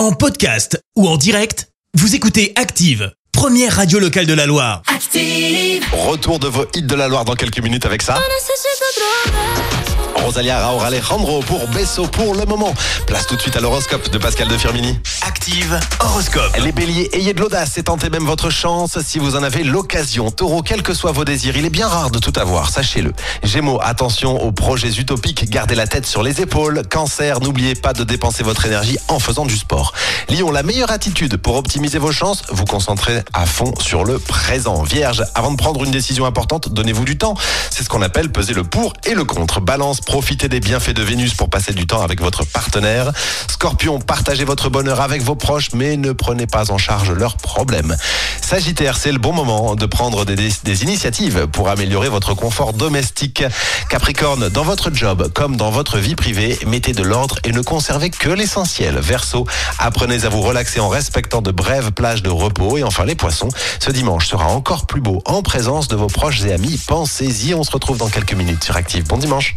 En podcast ou en direct, vous écoutez Active, première radio locale de la Loire. Active. Retour de vos hits de la Loire dans quelques minutes avec ça. Rosalia Raoul Alejandro pour Besso pour le moment. Place tout de suite à l'horoscope de Pascal de Firmini. Active horoscope. Les béliers, ayez de l'audace et tentez même votre chance si vous en avez l'occasion. Taureau, quels que soient vos désirs, il est bien rare de tout avoir, sachez-le. Gémeaux, attention aux projets utopiques, gardez la tête sur les épaules. Cancer, n'oubliez pas de dépenser votre énergie en faisant du sport. Lion, la meilleure attitude pour optimiser vos chances, vous concentrer à fond sur le présent. Vierge, avant de prendre une décision importante, donnez-vous du temps. C'est ce qu'on appelle peser le pour et le contre. Balance, profitez des bienfaits de Vénus pour passer du temps avec votre partenaire. Scorpion, partagez votre bonheur avec vos proches, mais ne prenez pas en charge leurs problèmes. Sagittaire, c'est le bon moment de prendre des, des- initiatives pour améliorer votre confort domestique. Capricorne, dans votre job comme dans votre vie privée, mettez de l'ordre et ne conservez que l'essentiel. Verseau, apprenez à vous relaxer en respectant de brèves plages de repos. Et enfin les poissons, ce dimanche sera encore plus beau en présence de vos proches et amis. Pensez-y, on se retrouve dans quelques minutes sur Active. Bon dimanche.